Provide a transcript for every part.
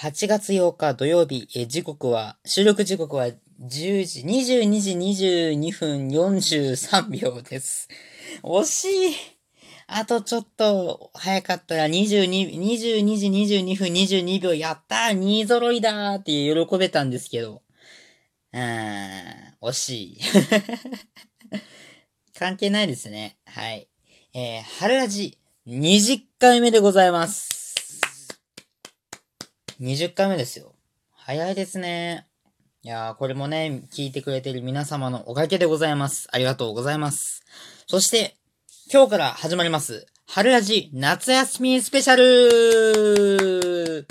8月8日土曜日、え時刻は、収録時刻は10時、22時22分43秒です。惜しい。あとちょっと早かったら22、22時22分22秒やったー !2 揃いだーって喜べたんですけど。うーん、惜しい。関係ないですね。はい。えー、春ラジ20回目でございます。20回目ですよ。早いですね。いやー、これもね、聞いてくれてる皆様のおかげでございます。ありがとうございます。そして、今日から始まります、春ラジ夏休みスペシャル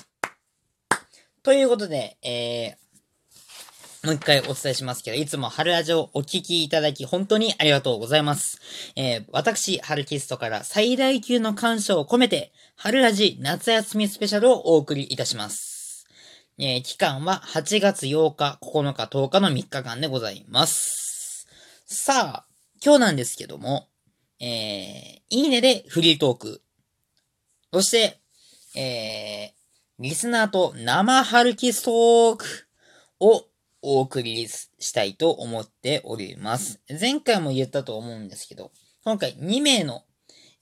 ということで、えー、もう一回お伝えしますけど、いつも春ラジオをお聞きいただき本当にありがとうございます。えー、私、春キストから最大級の感謝を込めて、春ラジ夏休みスペシャルをお送りいたします。えー、期間は8月8日、9日、10日の3日間でございます。さあ、今日なんですけども、えー、いいねでフリートーク。そして、えー、リスナーと生春キストークをお送りしたいと思っております。前回も言ったと思うんですけど、今回2名の、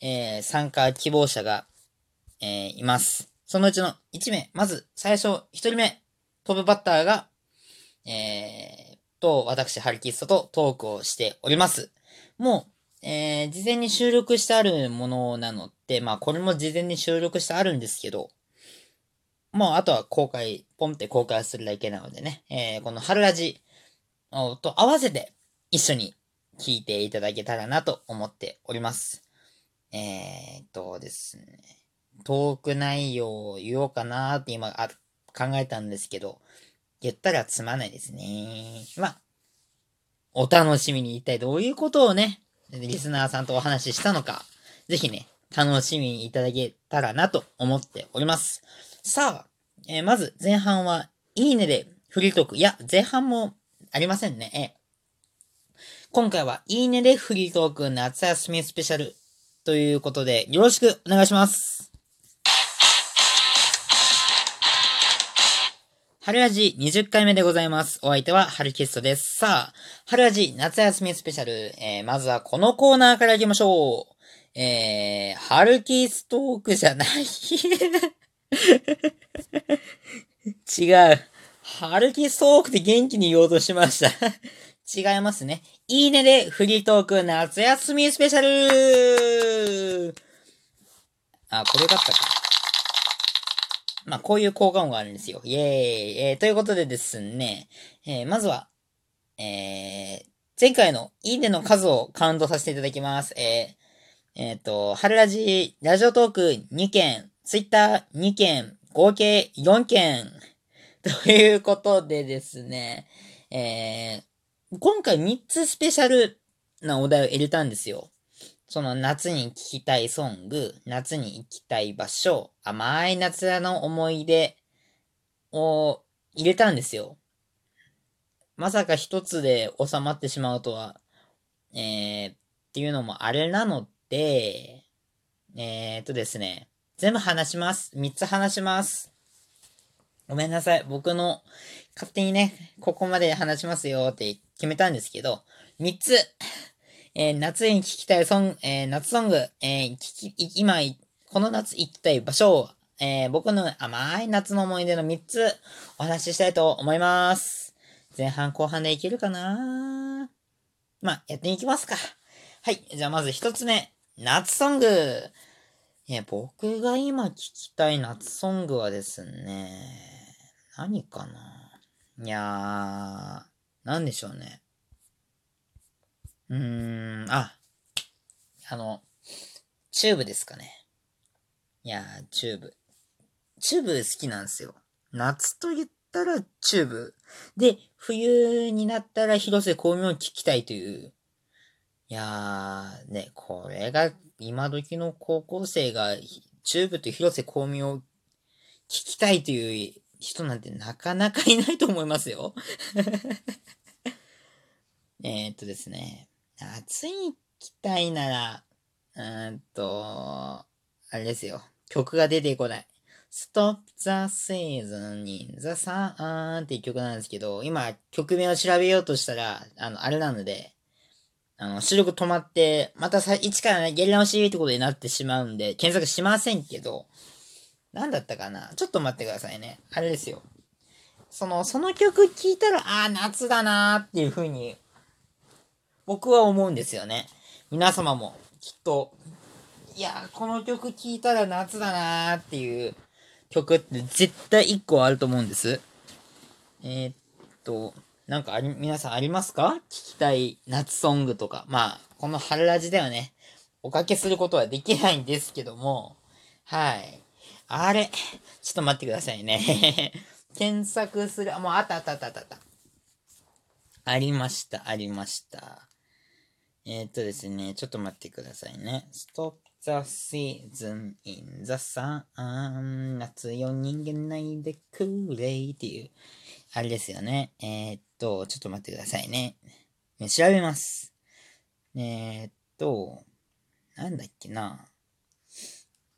えー、参加希望者が、えー、います。そのうちの1名、まず最初1人目、トップバッターが、えー、と、私、ハルキストとトークをしております。もう、えー、事前に収録してあるものなので、まあ、これも事前に収録してあるんですけど、もうあとは公開、ポンって公開するだけなのでね、えー、この春ラジと合わせて一緒に聞いていただけたらなと思っております。えー、っとですね、トーク内容を言おうかなって今あ考えたんですけど、言ったらつまないですね。まあ、お楽しみに一体どういうことをね、リスナーさんとお話ししたのか、ぜひね、楽しみにいただけたらなと思っております。さあ、えー、まず前半は、いいねでフリートーク。いや、前半もありませんね。えー、今回は、いいねでフリートーク夏休みスペシャルということで、よろしくお願いします。春味20回目でございます。お相手は春キストです。さあ、春味夏休みスペシャル。えー、まずはこのコーナーから行きましょう。えー、春キストークじゃない違う。春キソークで元気に言おうとしました違いますね。いいねでフリートーク夏休みスペシャルあ、これよかったか。まあ、こういう効果音があるんですよ。イェーイ。えー、ということでですね、えー、まずは、えー、前回のいいねの数をカウントさせていただきます。えー、えっ、ー、と、春ラジ、ラジオトーク2件、ツイッター2件、合計4件。ということでですね、えー、今回3つスペシャルなお題を入れたんですよ。その夏に聴きたいソング、夏に行きたい場所、甘い夏の思い出を入れたんですよ。まさか一つで収まってしまうとは、えー、っていうのもあれなので、えー、っとですね、全部話します。3つ話します。ごめんなさい。僕の勝手にね、ここまで話しますよって決めたんですけど、3つ。えー、夏に聴きたいソング、えー、夏ソング、えー、聞き、今、この夏行きたい場所、えー、僕の甘い夏の思い出の3つお話ししたいと思います。前半後半でいけるかなまあ、やっていきますか。はい。じゃあまず1つ目。夏ソング。え、僕が今聴きたい夏ソングはですね、何かないやー、なんでしょうね。うーん、あ、あの、チューブですかね。いやー、チューブ。チューブ好きなんですよ。夏と言ったらチューブ。で、冬になったら広瀬香美を聴きたいという。いやー、ね、これが今時の高校生がチューブと広瀬香美を聞きたいという人なんてなかなかいないと思いますよ えっとですね、夏に聴きたいなら、うーんと、あれですよ。曲が出てこない。Stop the Season in the Sun っていう曲なんですけど、今曲名を調べようとしたら、あの、あれなので、あの、収録止まって、またさ、一からね、やり直しってことになってしまうんで、検索しませんけど、なんだったかな？ちょっと待ってくださいね。あれですよ。その、その曲聴いたら、ああ、夏だなーっていう風に、僕は思うんですよね。皆様も、きっと、いやこの曲聴いたら夏だなーっていう曲って絶対一個あると思うんです。えー、っと、なんかあり、皆さんありますか？聞きたい夏ソングとか。まあ、この春ラジではね、おかけすることはできないんですけども、はい。あれ、ちょっと待ってくださいね。検索する、あ、もうあったあったあったあった。ありました、ありました。えー、っとですね、ちょっと待ってくださいね。Stop the season in the sun 夏よ人間ないでくれっていう、あれですよね。えー、っと、ちょっと待ってくださいね。調べます。えー、っと、なんだっけな。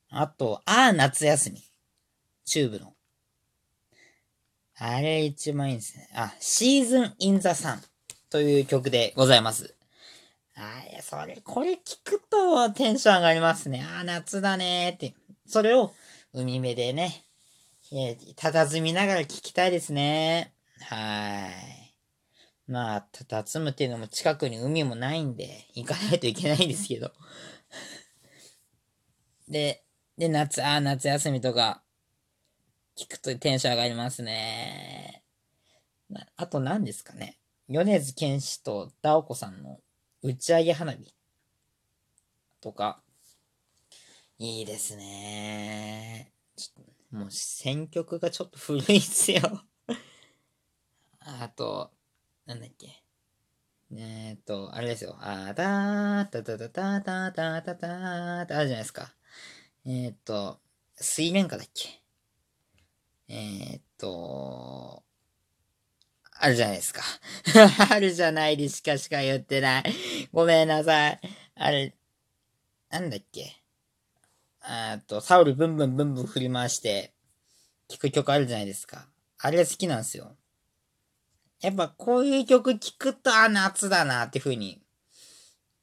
あと、ああ、夏休み。チューブの。あれ一番いいですね。あ、シーズンインザサンという曲でございます。あい、それ、これ聞くとテンション上がりますね。ああ、夏だねーって。それを海辺でね、えー、佇みながら聞きたいですね。はい。まあ、佇むっていうのも近くに海もないんで、行かないといけないんですけど。で、で、夏、ああ、夏休みとか、聞くとテンション上がりますね。あと何ですかね。米津玄師とダオコさんの打ち上げ花火とか、いいですね。もう選曲がちょっと古いっすよ あと、なんだっけ？えー、っと、あれですよ。あーたーたたたたたたたたってあるじゃないですか。えー、っと、水面下だっけ？えー、っと、あるじゃないですか。あるじゃないでしかしか言ってない。ごめんなさい。あれ、なんだっけ？あと、サウルブンブンブンブン振り回して、聴く曲あるじゃないですか。あれ好きなんですよ。やっぱこういう曲聴くと、あ、夏だなっていう風に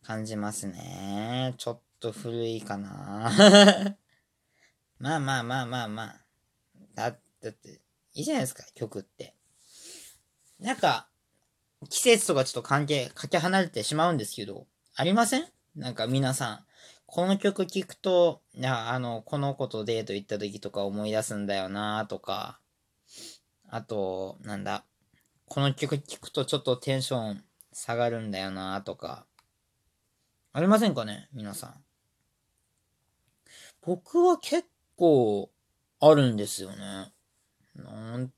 感じますね。ちょっと古いかな。まあまあまあまあまあ。だだって、いいじゃないですか、曲って。なんか、季節とかちょっと関係、かけ離れてしまうんですけど、ありません？なんか皆さん、この曲聴くと、いや、あの、この子とデート行った時とか思い出すんだよなとか、あと、なんだ、この曲聴くとちょっとテンション下がるんだよなとか、ありませんかね？皆さん。僕は結構あるんですよね。なん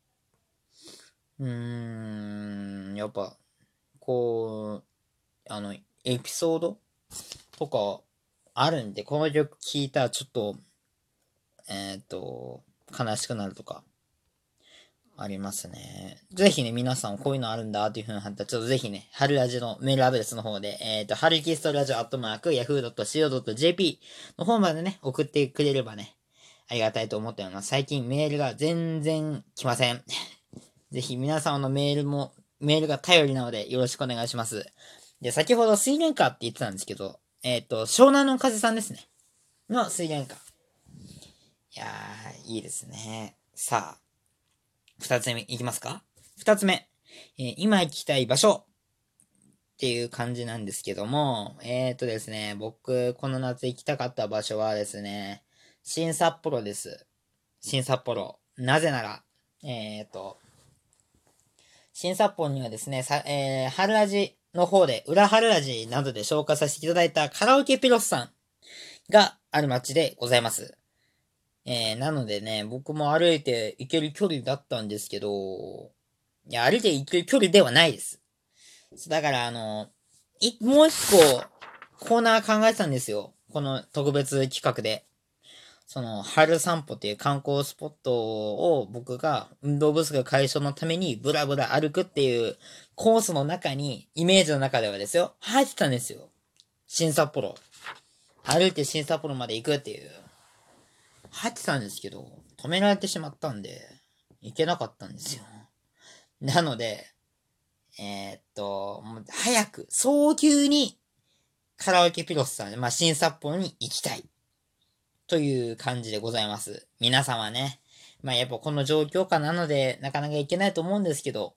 うーん、やっぱ、こう、あの、エピソードとかあるんで、この曲聴いたらちょっと、えっ、ー、と、悲しくなるとか、ありますね。ぜひね、皆さんこういうのあるんだっていう風になったら、ちょっとぜひね、春ラジのメールアドレスの方で、えっ、ー、と、春キストラジオアットマーク、yahoo.co.jp の方までね、送ってくれればね、ありがたいと思っております。最近メールが全然来ません。ぜひ皆様のメールも、メールが頼りなのでよろしくお願いします。で、先ほど水蓮花って言ってたんですけど、えっ、ー、と、湘南の風さんですね。の水蓮花。いやー、いいですね。さあ、二つ目いきますか？二つ目。えー、今行きたい場所っていう感じなんですけども、えっ、ー、とですね、僕、この夏行きたかった場所はですね、新札幌です。新札幌。なぜなら、えっ、ー、と、新札幌にはですね、さ、えー、春味の方で、裏春味などで紹介させていただいたカラオケピロスさんがある街でございます。えー、なのでね、僕も歩いて行ける距離だったんですけど、いや、歩いて行ける距離ではないです。だから、あの、い、もう一個、コーナー考えてたんですよ。この特別企画で。その、春散歩っていう観光スポットを僕が運動不足解消のためにブラブラ歩くっていうコースの中に、イメージの中ではですよ、入ってたんですよ。新札幌。歩いて新札幌まで行くっていう。入ってたんですけど、止められてしまったんで、行けなかったんですよ。なので、えー、っと、もう早く、早急に、カラオケピロスさん、まあ、新札幌に行きたい。という感じでございます。皆様ね。まあ、やっぱこの状況下なので、なかなか行けないと思うんですけど、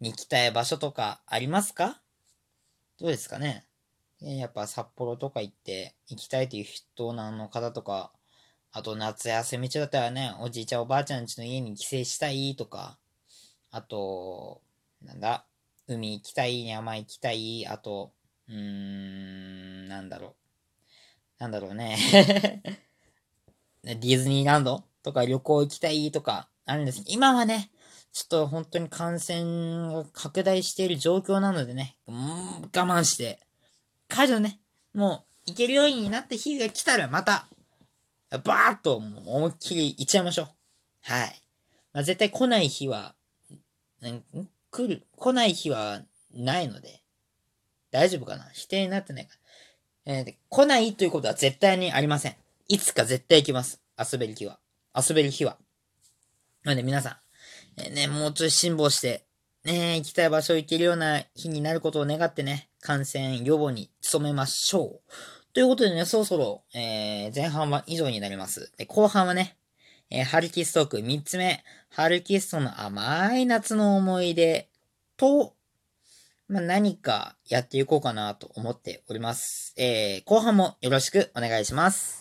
行きたい場所とかありますか？どうですかね？やっぱ札幌とか行って行きたいという人なの方とか、あと夏休み中だったらね、おじいちゃんおばあちゃんちの家に帰省したいとか、あと、なんだ、海行きたい、山行きたい、あと、うーん、なんだろう。なんだろうね。ディズニーランドとか旅行行きたいとかあるんです今はね、ちょっと本当に感染が拡大している状況なのでね、うん、我慢して、解除ね、もう行けるようになった日が来たらまた、バーッと思いっきり行っちゃいましょう。はい。まあ、絶対来ない日は、ん来る、来ない日はないので、大丈夫かな？否定になってないか？えー、来ないということは絶対にありません。いつか絶対行きます。遊べる日は。遊べる日は。なので皆さん、えー、ね、もうちょい辛抱して、ね、行きたい場所行けるような日になることを願ってね、感染予防に努めましょう。ということでね、そろそろ、えー、前半は以上になります。で、後半はね、えー、ハルキストーク3つ目、ハルキストの甘い夏の思い出と、まあ、何かやっていこうかなと思っております。えー、後半もよろしくお願いします。